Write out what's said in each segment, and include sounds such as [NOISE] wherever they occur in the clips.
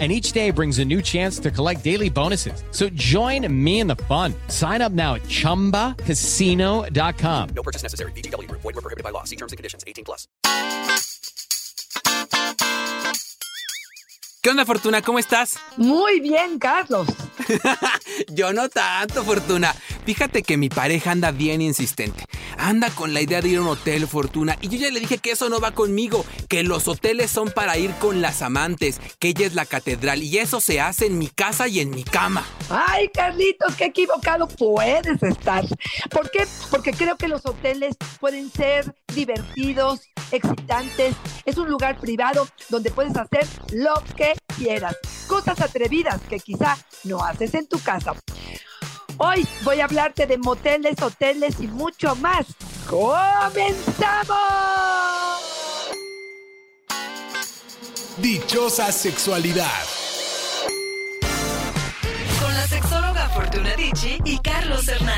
and each day brings a new chance to collect daily bonuses. So join me in the fun. Sign up now at ChumbaCasino.com. No purchase necessary. BGW. Void were prohibited by law. See terms and conditions. 18 plus. ¿Qué onda, Fortuna? ¿Cómo estás? Muy bien, Carlos. [LAUGHS] Yo no tanto, Fortuna. Fíjate que mi pareja anda bien insistente. Anda con la idea de ir a un hotel, Fortuna. Y yo ya le dije que eso no va conmigo. Que los hoteles son para ir con las amantes. Que ella es la catedral. Y eso se hace en mi casa y en mi cama. Ay, Carlitos, qué equivocado puedes estar. ¿Por qué? Porque creo que los hoteles pueden ser divertidos, excitantes. Es un lugar privado donde puedes hacer lo que quieras. Cosas atrevidas que quizá no haces en tu casa. Hoy voy a hablarte de moteles, hoteles y mucho más. ¡Comenzamos! Dichosa sexualidad. Con la sexóloga Fortuna Dicci y Carlos Hernández.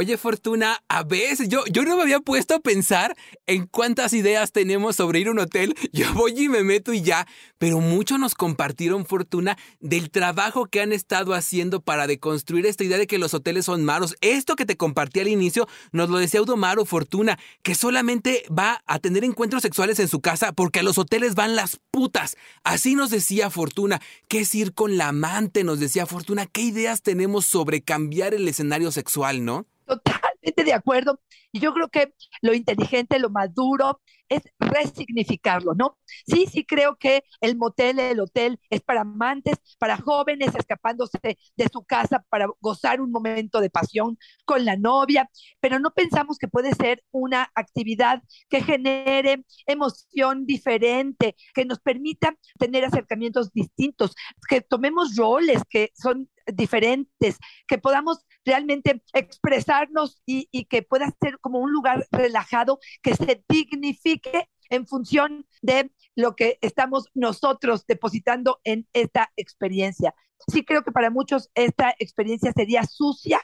Oye, Fortuna, a veces yo, yo no me había puesto a pensar en cuántas ideas tenemos sobre ir a un hotel. [LAUGHS] Yo voy y me meto y ya. Pero muchos nos compartieron, Fortuna, del trabajo que han estado haciendo para deconstruir esta idea de que los hoteles son malos. Esto que te compartí al inicio nos lo decía Audomaro, Fortuna, que solamente va a tener encuentros sexuales en su casa porque a los hoteles van las putas. Así nos decía Fortuna. ¿Qué es ir con la amante? Nos decía Fortuna. ¿Qué ideas tenemos sobre cambiar el escenario sexual, no? Totalmente de acuerdo. Y yo creo que lo inteligente, lo maduro, es resignificarlo, ¿no? Sí, sí creo que el motel, el hotel es para amantes, para jóvenes escapándose de su casa para gozar un momento de pasión con la novia, pero no pensamos que puede ser una actividad que genere emoción diferente, que nos permita tener acercamientos distintos, que tomemos roles que son diferentes, que podamos realmente expresarnos y, que pueda ser como un lugar relajado, que se dignifique en función de lo que estamos nosotros depositando en esta experiencia. Sí creo que para muchos esta experiencia sería sucia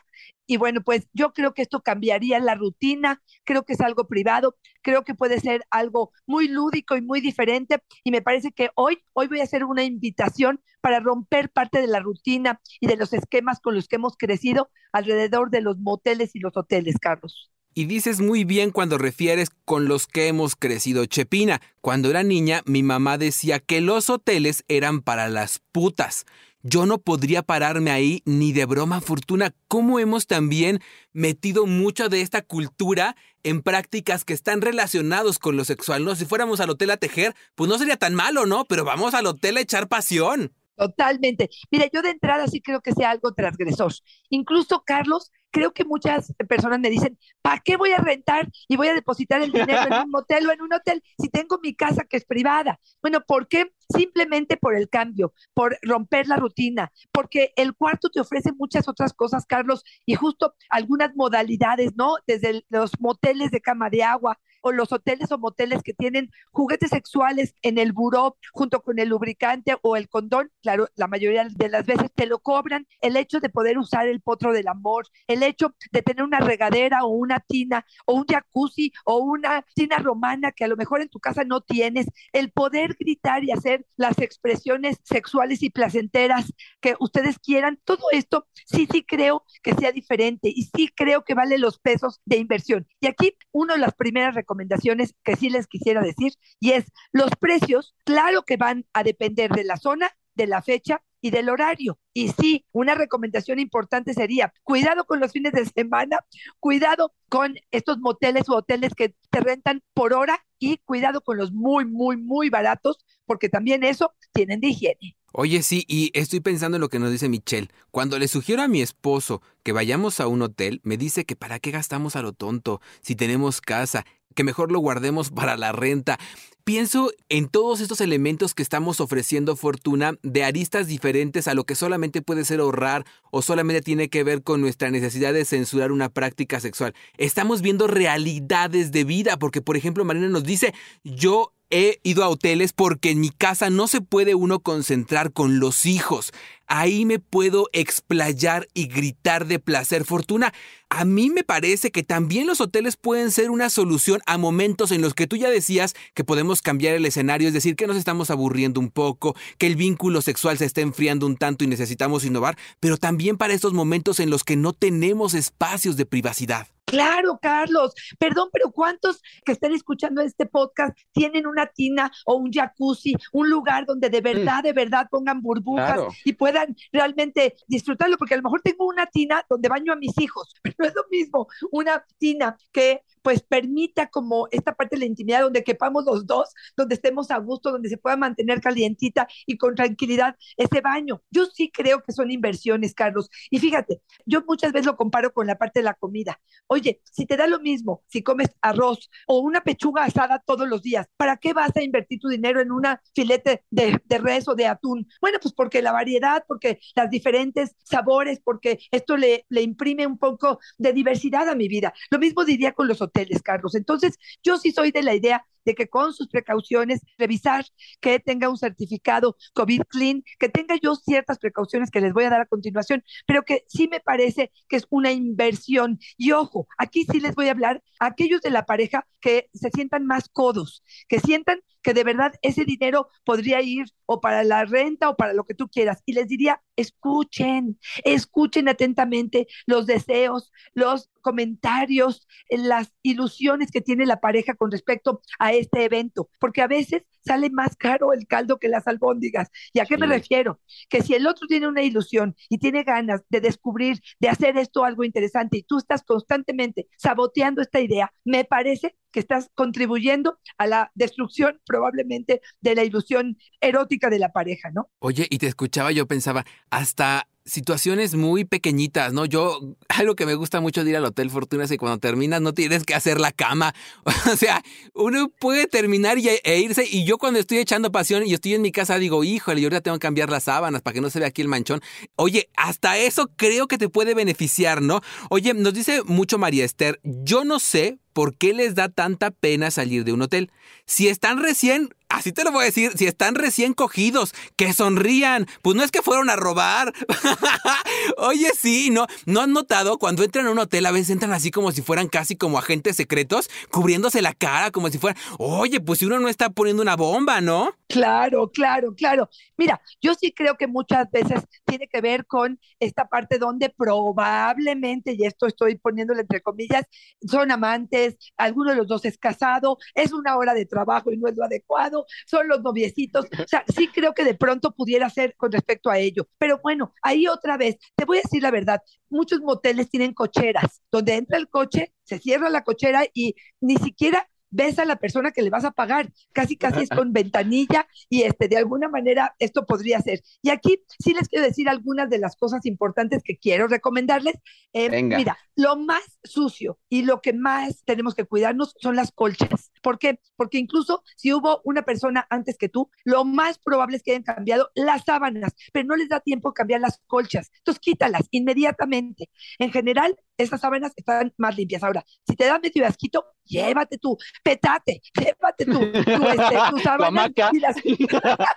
y bueno, pues yo creo que esto cambiaría la rutina, creo que es algo privado, creo que puede ser algo muy lúdico y muy diferente y me parece que hoy, hoy voy a hacer una invitación para romper parte de la rutina y de los esquemas con los que hemos crecido alrededor de los moteles y los hoteles, Carlos. Y dices muy bien cuando refieres con los que hemos crecido, Chepina. Cuando era niña, mi mamá decía que los hoteles eran para las putas. Yo no podría pararme ahí ni de broma fortuna. ¿Cómo hemos también metido mucho de esta cultura en prácticas que están relacionados con lo sexual? No, si fuéramos al hotel a tejer, pues no sería tan malo, ¿no? Pero vamos al hotel a echar pasión. Totalmente. Mira, yo de entrada sí creo que sea algo transgresor. Incluso, Carlos, creo que muchas personas me dicen, ¿para qué voy a rentar y voy a depositar el dinero en un motel o en un hotel si tengo mi casa que es privada? Bueno, ¿por qué? Simplemente por el cambio, por romper la rutina, porque el cuarto te ofrece muchas otras cosas, Carlos, y justo algunas modalidades, ¿no? Desde los moteles de cama de agua, o los hoteles o moteles que tienen juguetes sexuales en el buró junto con el lubricante o el condón, claro, la mayoría de las veces te lo cobran, el hecho de poder usar el potro del amor, el hecho de tener una regadera o una tina o un jacuzzi o una tina romana que a lo mejor en tu casa no tienes, el poder gritar y hacer las expresiones sexuales y placenteras que ustedes quieran, todo esto sí, sí creo que sea diferente y sí creo que vale los pesos de inversión. Y aquí una de las primeras recomendaciones recomendaciones que sí les quisiera decir, y es los precios, claro que van a depender de la zona, de la fecha y del horario. Y sí, una recomendación importante sería, cuidado con los fines de semana, cuidado con estos moteles o hoteles que te rentan por hora y cuidado con los muy, muy, muy baratos, porque también eso tienen de higiene. Oye, sí, y estoy pensando en lo que nos dice Michelle. Cuando le sugiero a mi esposo que vayamos a un hotel, me dice que para qué gastamos a lo tonto si tenemos casa que mejor lo guardemos para la renta. Pienso en todos estos elementos que estamos ofreciendo Fortuna de aristas diferentes a lo que solamente puede ser ahorrar o solamente tiene que ver con nuestra necesidad de censurar una práctica sexual. Estamos viendo realidades de vida porque, por ejemplo, Marina nos dice, yo he ido a hoteles porque en mi casa no se puede uno concentrar con los hijos. Ahí me puedo explayar y gritar de placer. Fortuna, a mí me parece que también los hoteles pueden ser una solución a momentos en los que tú ya decías que podemos cambiar el escenario, es decir, que nos estamos aburriendo un poco, que el vínculo sexual se está enfriando un tanto y necesitamos innovar, pero también para estos momentos en los que no tenemos espacios de privacidad. Claro, Carlos. Perdón, pero ¿cuántos que están escuchando este podcast tienen una tina o un jacuzzi, un lugar donde de verdad, de verdad pongan burbujas Claro. y puedan realmente disfrutarlo? Porque a lo mejor tengo una tina donde baño a mis hijos, [LAUGHS] pero no es lo mismo una tina que pues permita como esta parte de la intimidad donde quepamos los dos, donde estemos a gusto, donde se pueda mantener calientita y con tranquilidad ese baño. Yo sí creo que son inversiones, Carlos. Y fíjate, yo muchas veces lo comparo con la parte de la comida. Oye, si te da lo mismo, si comes arroz o una pechuga asada todos los días, ¿para qué vas a invertir tu dinero en una filete de, de res o de atún? Bueno, pues porque la variedad, porque las diferentes sabores, porque esto le, le imprime un poco de diversidad a mi vida. Lo mismo diría con los hoteles, Carlos. Entonces, yo sí soy de la idea de que con sus precauciones, revisar que tenga un certificado COVID clean, que tenga yo ciertas precauciones que les voy a dar a continuación, pero que sí me parece que es una inversión. Y ojo, aquí sí les voy a hablar a aquellos de la pareja que se sientan más codos, que sientan que de verdad ese dinero podría ir o para la renta o para lo que tú quieras. Y les diría, escuchen, escuchen atentamente los deseos, los comentarios, las ilusiones que tiene la pareja con respecto a este evento, porque a veces sale más caro el caldo que las albóndigas. ¿Y a qué me refiero? Que si el otro tiene una ilusión y tiene ganas de descubrir, de hacer esto algo interesante y tú estás constantemente saboteando esta idea, me parece que estás contribuyendo a la destrucción probablemente de la ilusión erótica de la pareja, ¿no? Oye, y te escuchaba, yo pensaba, hasta situaciones muy pequeñitas, ¿no? Yo, algo que me gusta mucho de ir al Hotel Fortuna es que cuando terminas no tienes que hacer la cama. [LAUGHS] O sea, uno puede terminar y, e irse. Y yo cuando estoy echando pasión y estoy en mi casa digo, híjole, yo ahorita tengo que cambiar las sábanas para que no se vea aquí el manchón. Oye, hasta eso creo que te puede beneficiar, ¿no? Oye, nos dice mucho María Esther, yo no sé por qué les da tanta pena salir de un hotel. Si están recién, así te lo voy a decir, si están recién cogidos, que sonrían. Pues no es que fueron a robar. [LAUGHS] Oye, sí, ¿no? ¿No han notado cuando entran a un hotel a veces entran así como si fueran casi como agentes secretos, cubriéndose la cara como si fueran, oye, pues si uno no está poniendo una bomba, ¿no? Claro, claro, claro. Mira, yo sí creo que muchas veces tiene que ver con esta parte donde probablemente, y esto estoy poniéndole entre comillas, son amantes, alguno de los dos es casado, es una hora de trabajo y no es lo adecuado, son los noviecitos. O sea, sí creo que de pronto pudiera ser con respecto a ello. Pero bueno, ahí otra vez, te voy a decir la verdad, muchos moteles tienen cocheras, donde entra el coche, se cierra la cochera y ni siquiera ves a la persona que le vas a pagar. Casi, casi es con ventanilla y este, de alguna manera esto podría ser. Y aquí sí les quiero decir algunas de las cosas importantes que quiero recomendarles. Eh, Venga. mira, lo más sucio y lo que más tenemos que cuidarnos son las colchas. ¿Por qué? Porque incluso si hubo una persona antes que tú, lo más probable es que hayan cambiado las sábanas, pero no les da tiempo cambiar las colchas. Entonces quítalas inmediatamente. En general, esas sábanas están más limpias. Ahora, si te da medio asquito, llévate tú, petate, llévate tú, tú, este, tus [LAUGHS] sábanas y las, [LAUGHS]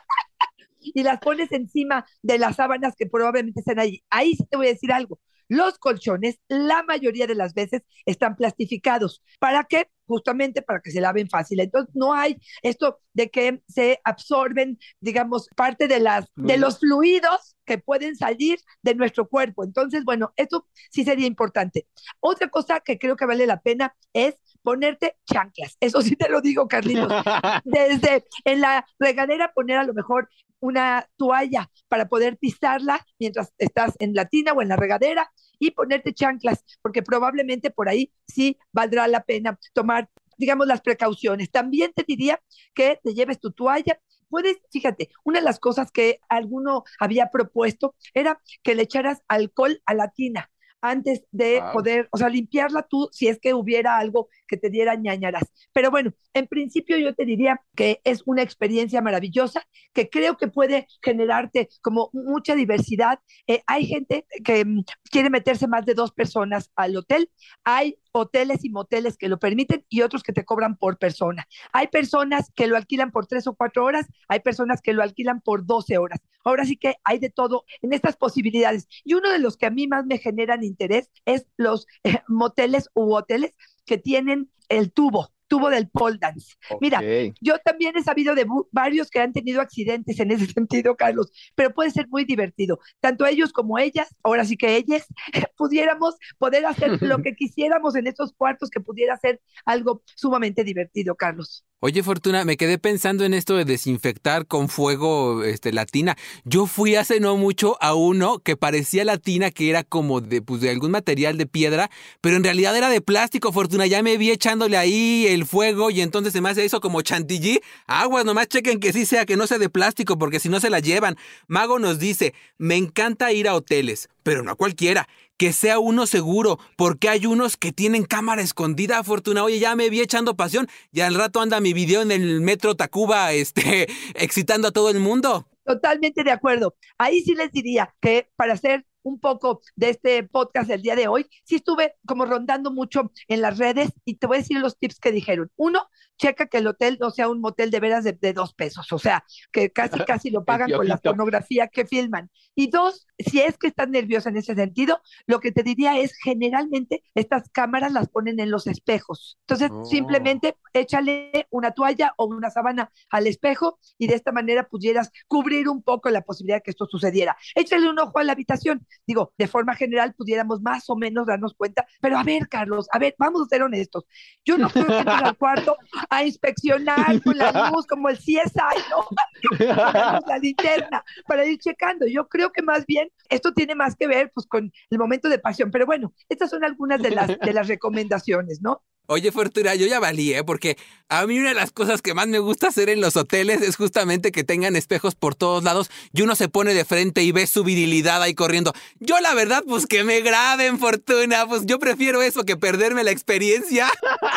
y las pones encima de las sábanas que probablemente estén ahí. Ahí sí te voy a decir algo. Los colchones, la mayoría de las veces, están plastificados. ¿Para qué? Justamente para que se laven fácil. Entonces, no hay esto de que se absorben, digamos, parte de, las, de los fluidos que pueden salir de nuestro cuerpo. Entonces, bueno, esto sí sería importante. Otra cosa que creo que vale la pena es ponerte chanclas. Eso sí te lo digo, Carlitos. [LAUGHS] Desde en la regadera poner a lo mejor una toalla para poder pisarla mientras estás en la tina o en la regadera y ponerte chanclas, porque probablemente por ahí sí valdrá la pena tomar, digamos, las precauciones. También te diría que te lleves tu toalla. Puedes, fíjate, una de las cosas que alguno había propuesto era que le echaras alcohol a la tina. Antes de Wow. poder, o sea, limpiarla tú si es que hubiera algo que te diera ñañaras. Pero bueno, en principio yo te diría que es una experiencia maravillosa, que creo que puede generarte como mucha diversidad. Eh, hay gente que mm, quiere meterse más de dos personas al hotel, hay hoteles y moteles que lo permiten y otros que te cobran por persona. Hay personas que lo alquilan por tres o cuatro horas, hay personas que lo alquilan por 12 horas. Ahora sí que hay de todo en estas posibilidades. Y uno de los que a mí más me generan interés es los eh, moteles u hoteles que tienen el tubo, tubo del pole dance. Mira, yo también he sabido de varios que han tenido accidentes en ese [LAUGHS] sentido, Carlos, pero puede ser muy divertido. Tanto ellos como ellas, ahora sí que ellas, [LAUGHS] pudiéramos poder hacer lo [LAUGHS] que quisiéramos en estos cuartos, que pudiera ser algo sumamente divertido, Carlos. Oye, Fortuna, me quedé pensando en esto de desinfectar con fuego este, la tina. Yo fui hace no mucho a uno que parecía la tina que era como de, pues, de algún material de piedra, pero en realidad era de plástico, Fortuna. Ya me vi echándole ahí el fuego y entonces se me hace eso como chantilly. Aguas, nomás chequen que sí sea, que no sea de plástico, porque si no se la llevan. Mago nos dice, me encanta ir a hoteles, pero no a cualquiera. Que sea uno seguro, porque hay unos que tienen cámara escondida, Fortuna. Oye, ya me vi echando pasión y al rato anda mi video en el metro Tacuba, [LAUGHS] este, excitando a todo el mundo. Totalmente de acuerdo. Ahí sí les diría que para hacer un poco de este podcast del día de hoy, sí estuve como rondando mucho en las redes y te voy a decir los tips que dijeron. Uno, checa que el hotel no sea un motel de veras de, de dos pesos, o sea, que casi, casi lo [LAUGHS] pagan con la pornografía que filman. Y dos, si es que estás nerviosa en ese sentido, lo que te diría es generalmente estas cámaras las ponen en los espejos. Entonces, Oh. simplemente échale una toalla o una sábana al espejo y de esta manera pudieras cubrir un poco la posibilidad de que esto sucediera. Échale un ojo a la habitación. Digo, de forma general pudiéramos más o menos darnos cuenta, pero a ver, Carlos, a ver, vamos a ser honestos. Yo no creo que entres al [LAUGHS] cuarto a inspeccionar con la [LAUGHS] luz como el CSI, ¿no? [LAUGHS] La linterna para ir checando. Yo creo que más bien esto tiene más que ver pues con el momento de pasión. Pero bueno, estas son algunas de las, de [LAUGHS] las recomendaciones, ¿no? Oye, Fortuna, yo ya valí, ¿eh? Porque a mí una de las cosas que más me gusta hacer en los hoteles es justamente que tengan espejos por todos lados y uno se pone de frente y ve su virilidad ahí corriendo. Yo la verdad, pues que me graben, Fortuna, pues yo prefiero eso que perderme la experiencia.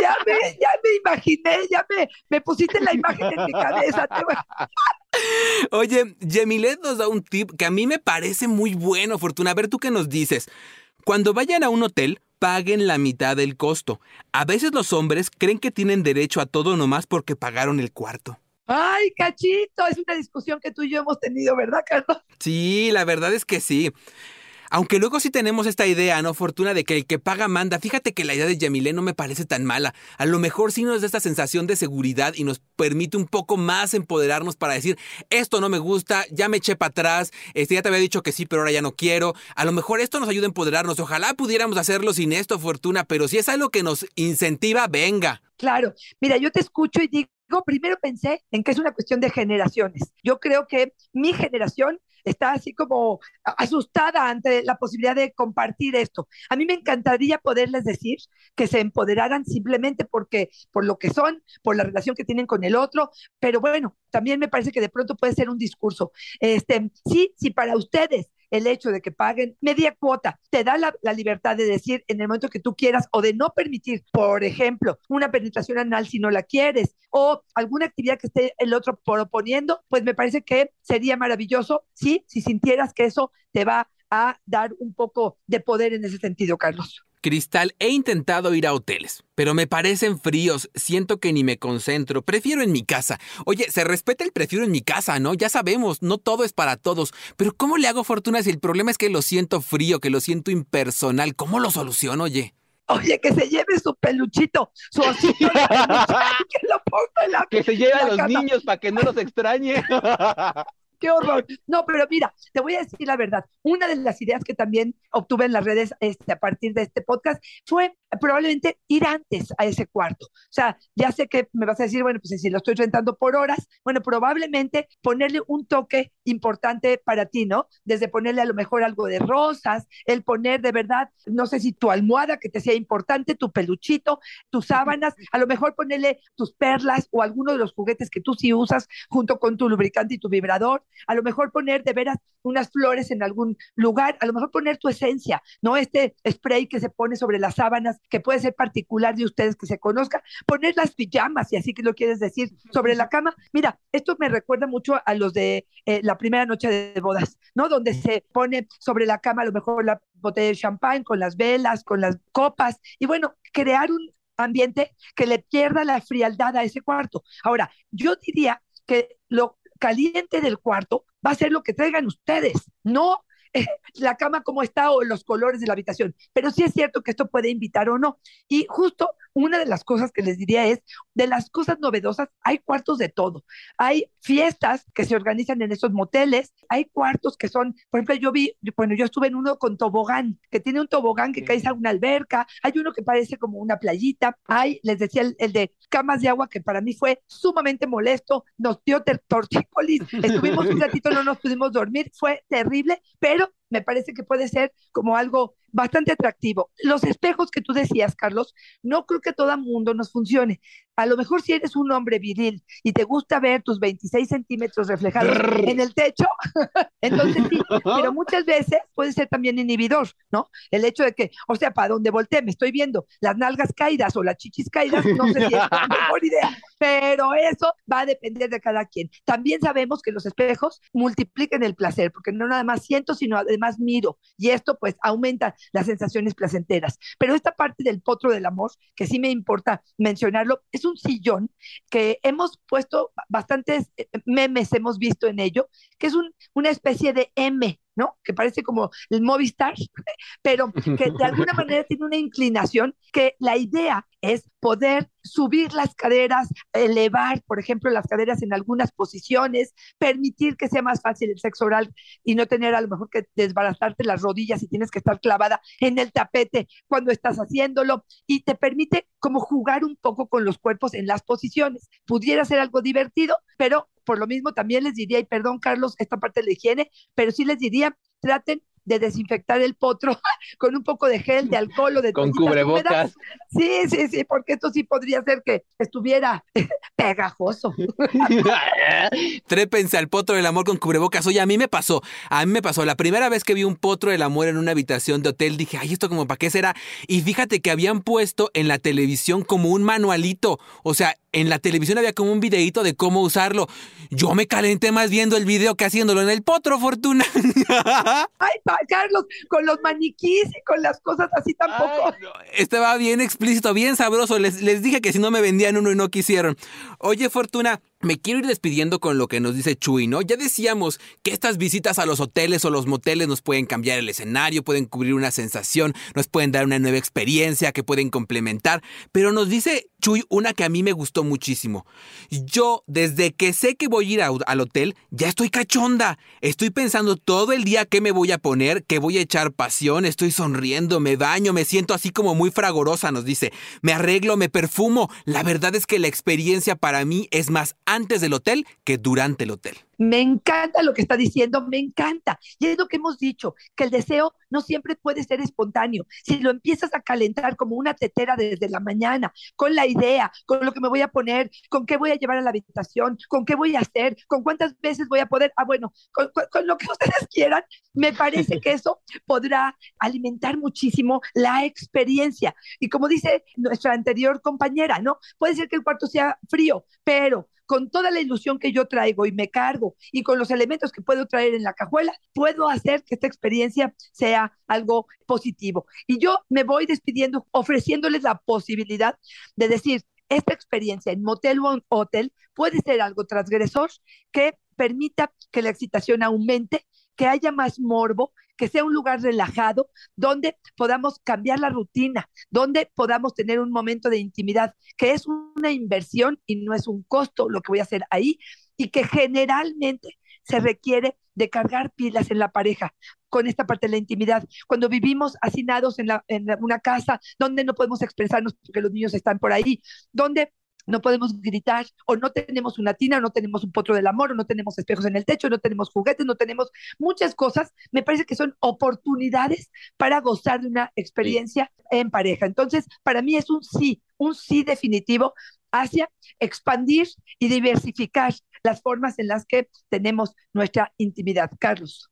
Ya me, ya me imaginé, ya me, me pusiste la imagen en mi cabeza. te Oye, Yemilet nos da un tip que a mí me parece muy bueno, Fortuna. A ver, ¿tú qué nos dices? Cuando vayan a un hotel, paguen la mitad del costo. A veces los hombres creen que tienen derecho a todo nomás porque pagaron el cuarto. Ay, cachito, es una discusión que tú y yo hemos tenido, ¿verdad, Carlos? Sí, la verdad es que sí. Aunque luego sí tenemos esta idea, ¿no? Fortuna de que el que paga manda. Fíjate que la idea de Yamilé no me parece tan mala. A lo mejor sí nos da esta sensación de seguridad y nos permite un poco más empoderarnos para decir, esto no me gusta, ya me eché para atrás, este, ya te había dicho que sí, pero ahora ya no quiero. A lo mejor esto nos ayuda a empoderarnos. Ojalá pudiéramos hacerlo sin esto, Fortuna, pero si es algo que nos incentiva, venga. Claro, mira, yo te escucho y digo, primero pensé en que es una cuestión de generaciones. Yo creo que mi generación está así como asustada ante la posibilidad de compartir esto. A mí me encantaría poderles decir que se empoderaran simplemente porque por lo que son, por la relación que tienen con el otro, pero bueno, también me parece que de pronto puede ser un discurso. Este, sí, sí para ustedes el hecho de que paguen media cuota te da la, libertad de decir en el momento que tú quieras o de no permitir, por ejemplo, una penetración anal si no la quieres o alguna actividad que esté el otro proponiendo, pues me parece que sería maravilloso, sí, si sintieras que eso te va a dar un poco de poder en ese sentido, Carlos. Cristal, he intentado ir a hoteles, pero me parecen fríos, siento que ni me concentro, prefiero en mi casa. Oye, se respeta el prefiero en mi casa, ¿no? Ya sabemos, no todo es para todos, pero ¿cómo le hago fortuna si el problema es que lo siento frío, que lo siento impersonal? ¿Cómo lo soluciono, oye? Oye, que se lleve su peluchito, su osito de peluche, [LAUGHS] que lo ponga en la Que se lleve a los cama. niños para que no los extrañe. [LAUGHS] qué horror. No, pero mira, te voy a decir la verdad. Una de las ideas que también obtuve en las redes este, a partir de este podcast fue probablemente ir antes a ese cuarto. O sea, ya sé que me vas a decir, bueno, pues si lo estoy rentando por horas, bueno, probablemente ponerle un toque importante para ti, ¿no? Desde ponerle a lo mejor algo de rosas, el poner de verdad, no sé si tu almohada que te sea importante, tu peluchito, tus sábanas, a lo mejor ponerle tus perlas o alguno de los juguetes que tú sí usas junto con tu lubricante y tu vibrador, a lo mejor poner de veras unas flores en algún lugar, a lo mejor poner tu esencia, ¿no? Este spray que se pone sobre las sábanas, que puede ser particular de ustedes que se conozca, poner las pijamas, si así que lo quieres decir, sobre la cama. Mira, esto me recuerda mucho a los de eh, la primera noche de bodas, ¿no? Donde se pone sobre la cama a lo mejor la botella de champán con las velas, con las copas, y bueno, crear un ambiente que le pierda la frialdad a ese cuarto. Ahora, yo diría que lo caliente del cuarto va a ser lo que traigan ustedes, no [LAUGHS] la cama como está o los colores de la habitación. Pero sí es cierto que esto puede invitar o no. Y justo una de las cosas que les diría es, de las cosas novedosas, hay cuartos de todo. Hay fiestas que se organizan en esos moteles, hay cuartos que son, por ejemplo, yo vi, bueno, yo estuve en uno con tobogán, que tiene un tobogán que cae a una alberca, hay uno que parece como una playita, hay, les decía, el, el de camas de agua que para mí fue sumamente molesto, nos dio tortícolis, [LAUGHS] estuvimos un ratito, no nos pudimos dormir, fue terrible, pero me parece que puede ser como algo bastante atractivo. Los espejos que tú decías, Carlos, no creo que todo el mundo nos funcione. A lo mejor si eres un hombre viril y te gusta ver tus 26 centímetros reflejados en el techo, [LAUGHS] entonces sí, [LAUGHS] pero muchas veces puede ser también inhibidor, ¿no? El hecho de que, o sea, para donde volteé me estoy viendo las nalgas caídas o las chichis caídas, no sé si es la mejor idea, pero eso va a depender de cada quien. También sabemos que los espejos multiplican el placer, porque no nada más siento, sino además miro, y esto pues aumenta las sensaciones placenteras. Pero esta parte del potro del amor, que sí me importa mencionarlo, es un sillón que hemos puesto bastantes eh, memes, hemos visto en ello, que es un, una especie de M, ¿no? Que parece como el Movistar, pero que de alguna [LAUGHS] manera tiene una inclinación que la idea es poder subir las caderas, elevar, por ejemplo, las caderas en algunas posiciones, permitir que sea más fácil el sexo oral y no tener a lo mejor que desbaratarte las rodillas y tienes que estar clavada en el tapete cuando estás haciéndolo y te permite como jugar un poco con los cuerpos en las posiciones. Pudiera ser algo divertido, pero por lo mismo también les diría, y perdón Carlos, esta parte de la higiene, pero sí les diría, traten de desinfectar el potro [LAUGHS] con un poco de gel, de alcohol o de con cubrebocas. Sí, sí, sí, porque esto sí podría ser que estuviera [LAUGHS] pegajoso. [LAUGHS] Trépense al potro del amor con cubrebocas. Oye, a mí me pasó, a mí me pasó. La primera vez que vi un potro del amor en una habitación de hotel, dije, ay, esto como para qué será. Y fíjate que habían puesto en la televisión como un manualito. O sea, en la televisión había como un videito de cómo usarlo. Yo me calenté más viendo el video que haciéndolo en el potro, Fortuna. Ay, Carlos, con los maniquís y con las cosas así tampoco. estaba bien explícito, bien sabroso. Les, les dije que si no me vendían uno y no quisieron. Oye, Fortuna, me quiero ir despidiendo con lo que nos dice Chuy, ¿no? Ya decíamos que estas visitas a los hoteles o los moteles nos pueden cambiar el escenario, pueden cubrir una sensación, nos pueden dar una nueva experiencia que pueden complementar, pero nos dice Chuy una que a mí me gustó muchísimo. Yo, desde que sé que voy a ir al hotel, ya estoy cachonda. Estoy pensando todo el día qué me voy a poner, qué voy a echar pasión, estoy sonriendo, me baño, me siento así como muy fragorosa, nos dice. Me arreglo, me perfumo. La verdad es que la experiencia para mí es más antes del hotel que durante el hotel. Me encanta lo que está diciendo, me encanta. Y es lo que hemos dicho, que el deseo no siempre puede ser espontáneo. Si lo empiezas a calentar como una tetera desde la mañana, con la idea, con lo que me voy a poner, con qué voy a llevar a la habitación, con qué voy a hacer, con cuántas veces voy a poder, ah, bueno, con, lo que [LAUGHS] ustedes quieran, me parece que eso podrá alimentar muchísimo la experiencia. Y como dice nuestra anterior compañera, ¿no? Puede ser que el cuarto sea frío, pero con toda la ilusión que yo traigo y me cargo y con los elementos que puedo traer en la cajuela, puedo hacer que esta experiencia sea algo positivo. Y yo me voy despidiendo ofreciéndoles la posibilidad de decir, esta experiencia en motel o hotel puede ser algo transgresor que permita que la excitación aumente, que haya más morbo, que sea un lugar relajado, donde podamos cambiar la rutina, donde podamos tener un momento de intimidad, que es una inversión y no es un costo lo que voy a hacer ahí, y que generalmente se requiere de cargar pilas en la pareja con esta parte de la intimidad. Cuando vivimos hacinados en, la, en una casa donde no podemos expresarnos porque los niños están por ahí, donde no podemos gritar, o no tenemos una tina, o no tenemos un potro del amor, o no tenemos espejos en el techo, no tenemos juguetes, no tenemos muchas cosas, me parece que son oportunidades para gozar de una experiencia en pareja. Entonces, para mí es un sí, un sí definitivo hacia expandir y diversificar las formas en las que tenemos nuestra intimidad. Carlos.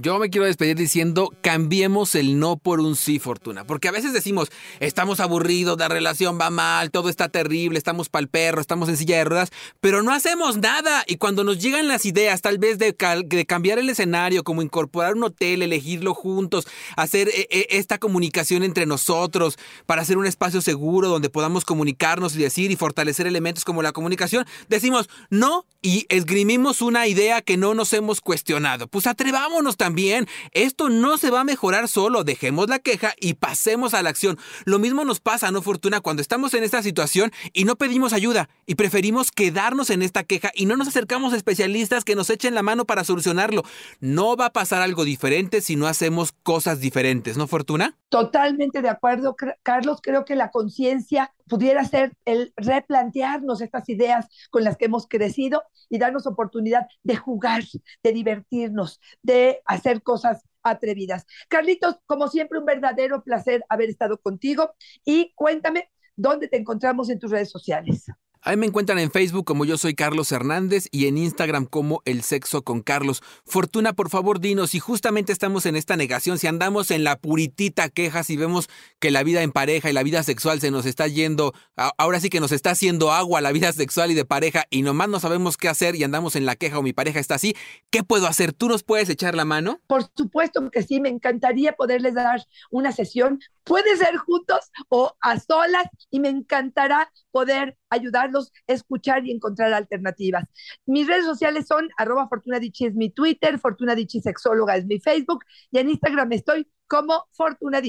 Yo me quiero despedir diciendo, cambiemos el no por un sí, Fortuna. Porque a veces decimos, estamos aburridos, la relación va mal, todo está terrible, estamos pa'l perro, estamos en silla de ruedas, pero no hacemos nada. Y cuando nos llegan las ideas, tal vez de, de cambiar el escenario, como incorporar un hotel, elegirlo juntos, hacer eh, eh, esta comunicación entre nosotros, para hacer un espacio seguro donde podamos comunicarnos y decir y fortalecer elementos como la comunicación, decimos no y esgrimimos una idea que no nos hemos cuestionado. Pues atrevámonos también también, esto no se va a mejorar solo, dejemos la queja y pasemos a la acción. Lo mismo nos pasa, ¿no, Fortuna? Cuando estamos en esta situación y no pedimos ayuda y preferimos quedarnos en esta queja y no nos acercamos a especialistas que nos echen la mano para solucionarlo. No va a pasar algo diferente si no hacemos cosas diferentes, ¿no, Fortuna? Totalmente de acuerdo, Carlos. Creo que la conciencia pudiera ser el replantearnos estas ideas con las que hemos crecido y darnos oportunidad de jugar, de divertirnos, de hacer cosas atrevidas. Carlitos, como siempre, un verdadero placer haber estado contigo y cuéntame dónde te encontramos en tus redes sociales. Ahí me encuentran en Facebook como yo soy Carlos Hernández y en Instagram como El Sexo con Carlos. Fortuna, por favor, dinos si justamente estamos en esta negación, si andamos en la puritita queja, si vemos que la vida en pareja y la vida sexual se nos está yendo, ahora sí que nos está haciendo agua la vida sexual y de pareja y nomás no sabemos qué hacer y andamos en la queja o mi pareja está así, ¿qué puedo hacer? ¿Tú nos puedes echar la mano? Por supuesto que sí, me encantaría poderles dar una sesión Puede ser juntos o a solas y me encantará poder ayudarlos escuchar y encontrar alternativas. Mis redes sociales son arroba Fortuna es mi Twitter, Fortuna Sexóloga es mi Facebook y en Instagram estoy como Fortuna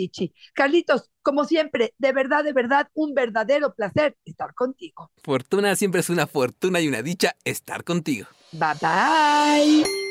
Carlitos, como siempre, de verdad, de verdad, un verdadero placer estar contigo. Fortuna siempre es una fortuna y una dicha estar contigo. Bye bye.